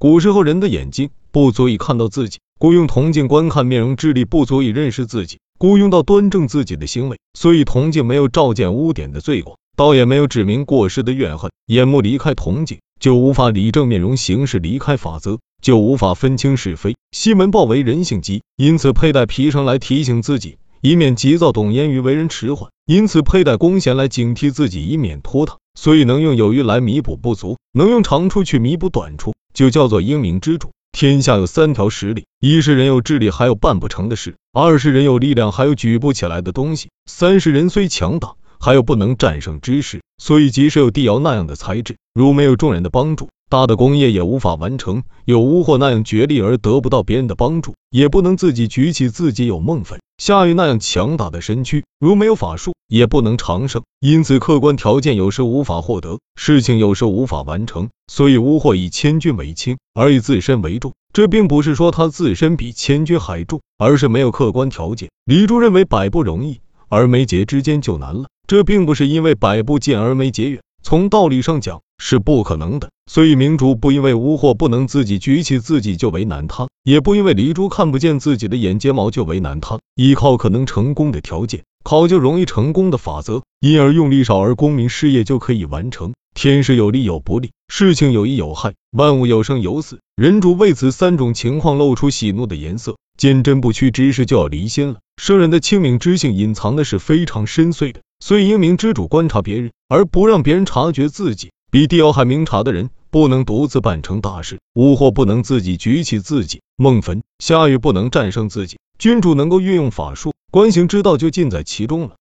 古时候人的眼睛不足以看到自己，故用铜镜观看面容；智力不足以认识自己，故用到端正自己的行为。所以铜镜没有照见污点的罪过，倒也没有指明过失的怨恨。眼目离开铜镜，就无法理正面容；行事离开法则，就无法分清是非。西门豹为人性急，因此佩戴皮绳来提醒自己。以免急躁动言于为人迟缓，因此佩戴弓弦来警惕自己，以免拖沓。所以能用有余来弥补不足，能用长处去弥补短处，就叫做英明之主。天下有三条实力：一是人有智力还有办不成的事；二是人有力量还有举不起来的东西；三是人虽强大，还有不能战胜之事。所以即使有帝尧那样的才智，如没有众人的帮助。大的工业也无法完成，有巫祸那样绝力而得不到别人的帮助，也不能自己举起自己有梦粉。夏禹那样强大的身躯，如没有法术，也不能长生。因此，客观条件有时无法获得，事情有时无法完成。所以，巫祸以千钧为轻，而以自身为重。这并不是说他自身比千钧还重，而是没有客观条件。李柱认为百步容易，而没结之间就难了。这并不是因为百步近而没结远，从道理上讲。是不可能的，所以明珠不因为污货不能自己举起自己就为难他，也不因为黎珠看不见自己的眼睫毛就为难他。依靠可能成功的条件，考究容易成功的法则，因而用力少而功名事业就可以完成。天时有利有不利，事情有益有害，万物有生有死。人主为此三种情况露出喜怒的颜色，坚贞不屈之时就要离心了。圣人的清明之性隐藏的是非常深邃的，所以英明之主观察别人，而不让别人察觉自己。比帝尧还明察的人，不能独自办成大事；巫祸不能自己举起自己；孟坟夏禹不能战胜自己。君主能够运用法术，观行之道就尽在其中了。